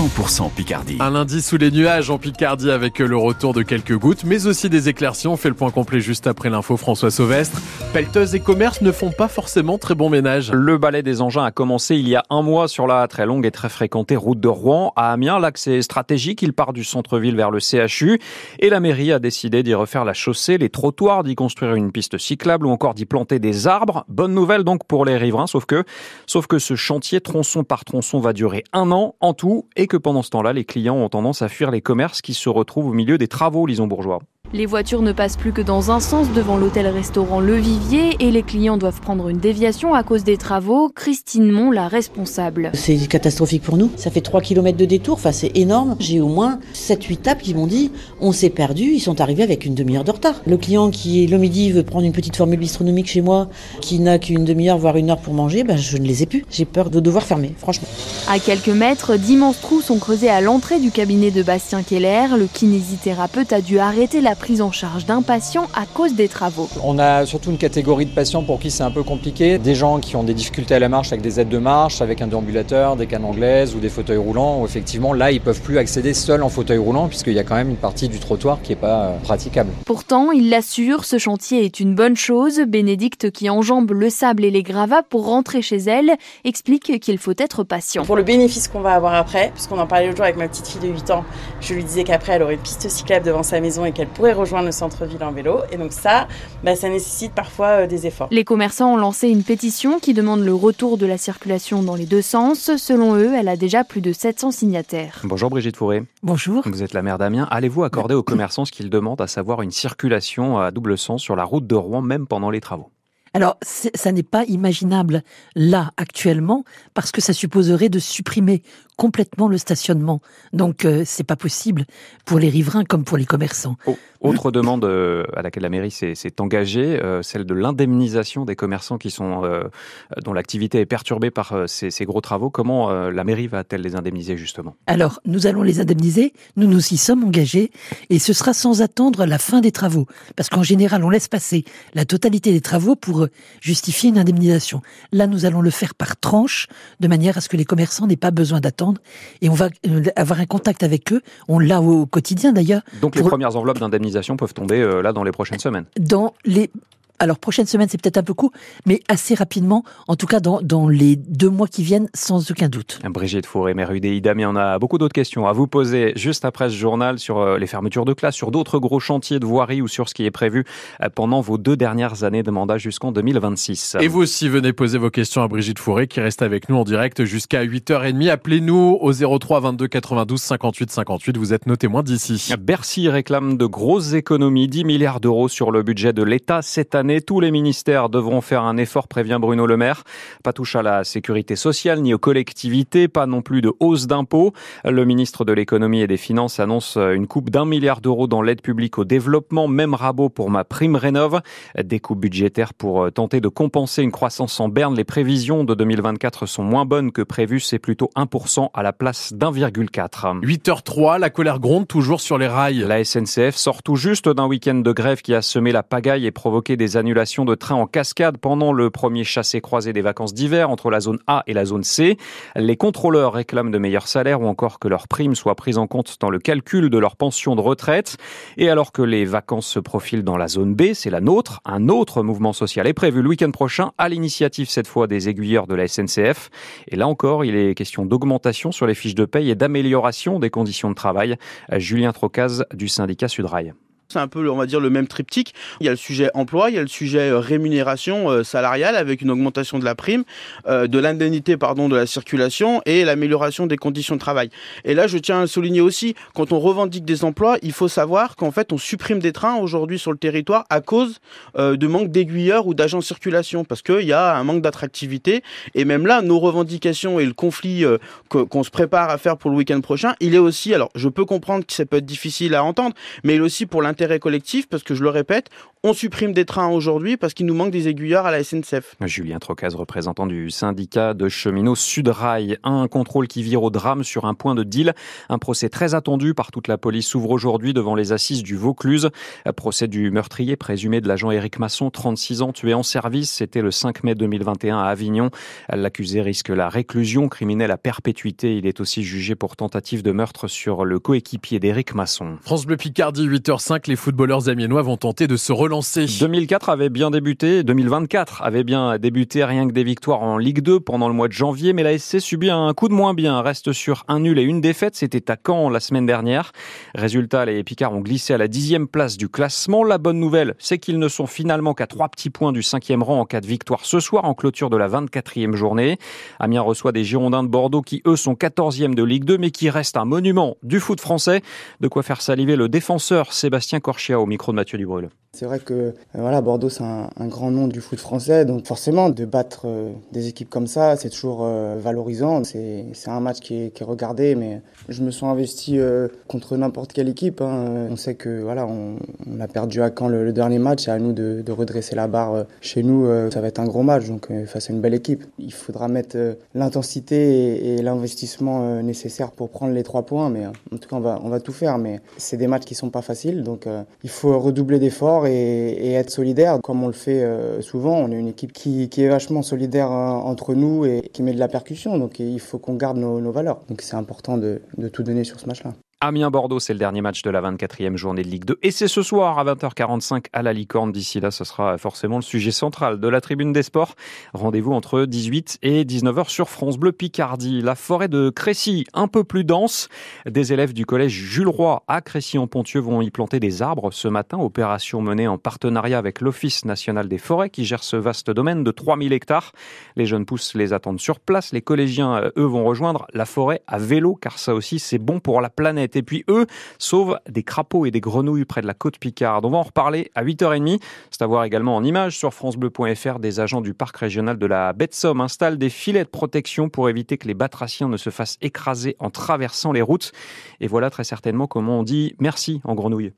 100% Picardie. Un lundi sous les nuages en Picardie avec le retour de quelques gouttes, mais aussi des éclaircies. On fait le point complet juste après l'info François Sauvestre. Pelleteuse et commerce ne font pas forcément très bon ménage. Le balai des engins a commencé il y a un mois sur la très longue et très fréquentée route de Rouen à Amiens. Est stratégique, il part du centre-ville vers le CHU et la mairie a décidé d'y refaire la chaussée, les trottoirs, d'y construire une piste cyclable ou encore d'y planter des arbres. Bonne nouvelle donc pour les riverains, sauf que, sauf que ce chantier tronçon par tronçon va durer un an en tout et que pendant ce temps-là, les clients ont tendance à fuir les commerces qui se retrouvent au milieu des travaux, lisons bourgeois. Les voitures ne passent plus que dans un sens devant l'hôtel-restaurant Le Vivier et les clients doivent prendre une déviation à cause des travaux. Christine Mont, la responsable. C'est catastrophique pour nous. Ça fait 3 km de détour, enfin c'est énorme. J'ai au moins 7-8 tables qui m'ont dit on s'est perdu, ils sont arrivés avec une demi-heure de retard. Le client qui le midi veut prendre une petite formule bistronomique chez moi, qui n'a qu'une demi-heure voire une heure pour manger, ben je ne les ai plus. J'ai peur de devoir fermer, franchement. À quelques mètres, d'immenses trous sont creusés à l'entrée du cabinet de Bastien Keller. Le kinésithérapeute a dû arrêter la prise en charge d'un patient à cause des travaux. On a surtout une catégorie de patients pour qui c'est un peu compliqué. Des gens qui ont des difficultés à la marche avec des aides de marche, avec un déambulateur, des cannes anglaises ou des fauteuils roulants. Où effectivement, là, ils peuvent plus accéder seuls en fauteuil roulant puisqu'il y a quand même une partie du trottoir qui n'est pas euh, praticable. Pourtant, il l'assure, ce chantier est une bonne chose. Bénédicte, qui enjambe le sable et les gravats pour rentrer chez elle, explique qu'il faut être patient. Pour le bénéfice qu'on va avoir après, puisqu'on en parlait l'autre jour avec ma petite fille de 8 ans, je lui disais qu'après, elle aurait une piste cyclable devant sa maison et qu'elle pourrait rejoindre le centre-ville en vélo. Et donc ça, bah, ça nécessite parfois euh, des efforts. Les commerçants ont lancé une pétition qui demande le retour de la circulation dans les deux sens. Selon eux, elle a déjà plus de 700 signataires. Bonjour Brigitte Fourré. Bonjour. Vous êtes la maire d'Amiens. Allez-vous accorder aux commerçants ce qu'ils demandent, à savoir une circulation à double sens sur la route de Rouen, même pendant les travaux? Alors, ça n'est pas imaginable là actuellement parce que ça supposerait de supprimer complètement le stationnement. Donc, euh, c'est pas possible pour les riverains comme pour les commerçants. Oh, autre demande euh, à laquelle la mairie s'est engagée, euh, celle de l'indemnisation des commerçants qui sont dont l'activité est perturbée par ces, ces, gros travaux. Comment la mairie va-t-elle les indemniser justement? Alors, nous allons les indemniser. Nous nous y sommes engagés et ce sera sans attendre la fin des travaux, parce qu'en général, on laisse passer la totalité des travaux pour justifier une indemnisation. Là, nous allons le faire par tranche, de manière à ce que les commerçants n'aient pas besoin d'attendre. Et on va euh, avoir un contact avec eux. On l'a au quotidien d'ailleurs. Donc les premières enveloppes d'indemnisation peuvent tomber euh, là dans les prochaines semaines. Dans les alors prochaine semaine, c'est peut-être un peu court, mais assez rapidement, en tout cas dans, dans les deux mois qui viennent, sans aucun doute. Brigitte Fauré, maire UDI mais on a beaucoup d'autres questions à vous poser juste après ce journal sur euh, les fermetures de classe, sur d'autres gros chantiers de voirie ou sur ce qui est prévu euh, pendant vos deux dernières années de mandat jusqu'en 2026. Et vous aussi, venez poser vos questions à Brigitte Fauré qui reste avec nous en direct jusqu'à 8h30. Appelez-nous au 03 22 92 58 58. Vous êtes nos témoins d'ici. Bercy réclame de grosses économies, 10 milliards d'euros sur le budget de l'État cette année tous les ministères devront faire un effort, prévient Bruno Le Maire. Pas touche à la sécurité sociale ni aux collectivités, pas non plus de hausse d'impôts. Le ministre de l'économie et des finances annonce une coupe d'un milliard d'euros dans l'aide publique au développement, même rabot pour ma prime rénov. Des coupes budgétaires pour tenter de compenser une croissance en berne. Les prévisions de 2024 sont moins bonnes que prévues, c'est plutôt 1% à la place d'1,4. 8h03, la colère gronde toujours sur les rails. La SNCF sort tout juste d'un week-end de grève qui a semé la pagaille et provoqué des annulation de trains en cascade pendant le premier chassé-croisé des vacances d'hiver entre la zone A et la zone C. Les contrôleurs réclament de meilleurs salaires ou encore que leurs primes soient prises en compte dans le calcul de leur pension de retraite. Et alors que les vacances se profilent dans la zone B, c'est la nôtre, un autre mouvement social est prévu le week-end prochain à l'initiative cette fois des aiguilleurs de la SNCF. Et là encore, il est question d'augmentation sur les fiches de paye et d'amélioration des conditions de travail. Julien Trocaz du syndicat Sudrail. C'est un peu, on va dire, le même triptyque. Il y a le sujet emploi, il y a le sujet euh, rémunération euh, salariale avec une augmentation de la prime, euh, de l'indemnité, pardon, de la circulation et l'amélioration des conditions de travail. Et là, je tiens à souligner aussi, quand on revendique des emplois, il faut savoir qu'en fait, on supprime des trains aujourd'hui sur le territoire à cause de manque d'aiguilleurs ou d'agents de circulation parce qu'il y a un manque d'attractivité. Et même là, nos revendications et le conflit qu'on se prépare à faire pour le week-end prochain, il est aussi, alors je peux comprendre que ça peut être difficile à entendre, mais il est aussi pour l'intérêt l'intérêt collectif parce que je le répète, on supprime des trains aujourd'hui parce qu'il nous manque des aiguilleurs à la SNCF. Julien Trocaz, représentant du syndicat de cheminots Sudrail. Un contrôle qui vire au drame sur un point de deal. Un procès très attendu par toute la police s'ouvre aujourd'hui devant les assises du Vaucluse. Procès du meurtrier présumé de l'agent Éric Masson, 36 ans, tué en service. C'était le 5 mai 2021 à Avignon. L'accusé risque la réclusion criminelle à perpétuité. Il est aussi jugé pour tentative de meurtre sur le coéquipier d'Éric Masson. France Bleu Picardie, 8h05, les footballeurs amiénois vont tenter de se relancer. 2004 avait bien débuté, 2024 avait bien débuté, rien que des victoires en Ligue 2 pendant le mois de janvier, mais la SC subit un coup de moins bien, reste sur un nul et une défaite, c'était à Caen la semaine dernière. Résultat, les Picards ont glissé à la dixième place du classement. La bonne nouvelle, c'est qu'ils ne sont finalement qu'à trois petits points du cinquième rang en cas de victoire ce soir en clôture de la 24e journée. Amiens reçoit des Girondins de Bordeaux qui, eux, sont 14e de Ligue 2, mais qui restent un monument du foot français. De quoi faire saliver le défenseur Sébastien Corchia au micro de Mathieu Dubrul. C'est vrai que euh, voilà, Bordeaux, c'est un, grand nom du foot français. Donc forcément, de battre euh, des équipes comme ça, c'est toujours euh, valorisant. C'est un match qui est, qui est, regardé, mais je me sens investi contre n'importe quelle équipe. Hein. On sait que voilà, on, a perdu à Caen le, dernier match. C'est à nous de, redresser la barre chez nous. ça va être un gros match, donc face à une belle équipe. Il faudra mettre l'intensité et, l'investissement nécessaire pour prendre les trois points. Mais en tout cas, on va, on va tout faire. Mais c'est des matchs qui sont pas faciles, donc il faut redoubler d'efforts et, être solidaire comme on le fait euh, souvent. On est une équipe qui, est vachement solidaire hein, entre nous et qui met de la percussion. Donc il faut qu'on garde nos, valeurs. Donc c'est important de tout donner sur ce match-là. Amiens-Bordeaux, c'est le dernier match de la 24e journée de Ligue 2. Et c'est ce soir à 20h45 à la Licorne. D'ici là, ce sera forcément le sujet central de la tribune des sports. Rendez-vous entre 18 et 19h sur France Bleu Picardie. La forêt de Crécy, un peu plus dense. Des élèves du collège Jules Roy à Crécy-en-Pontieux vont y planter des arbres ce matin. Opération menée en partenariat avec l'Office national des forêts qui gère ce vaste domaine de 3000 hectares. Les jeunes pousses les attendent sur place. Les collégiens, eux, vont rejoindre la forêt à vélo car ça aussi, c'est bon pour la Et puis eux sauvent des crapauds et des grenouilles près de la côte Picarde. On va en reparler à 8h30. C'est à voir également en images sur francebleu.fr. Des agents du parc régional de la baie de Somme installent des filets de protection pour éviter que les batraciens ne se fassent écraser en traversant les routes. Et voilà très certainement comment on dit merci en grenouille.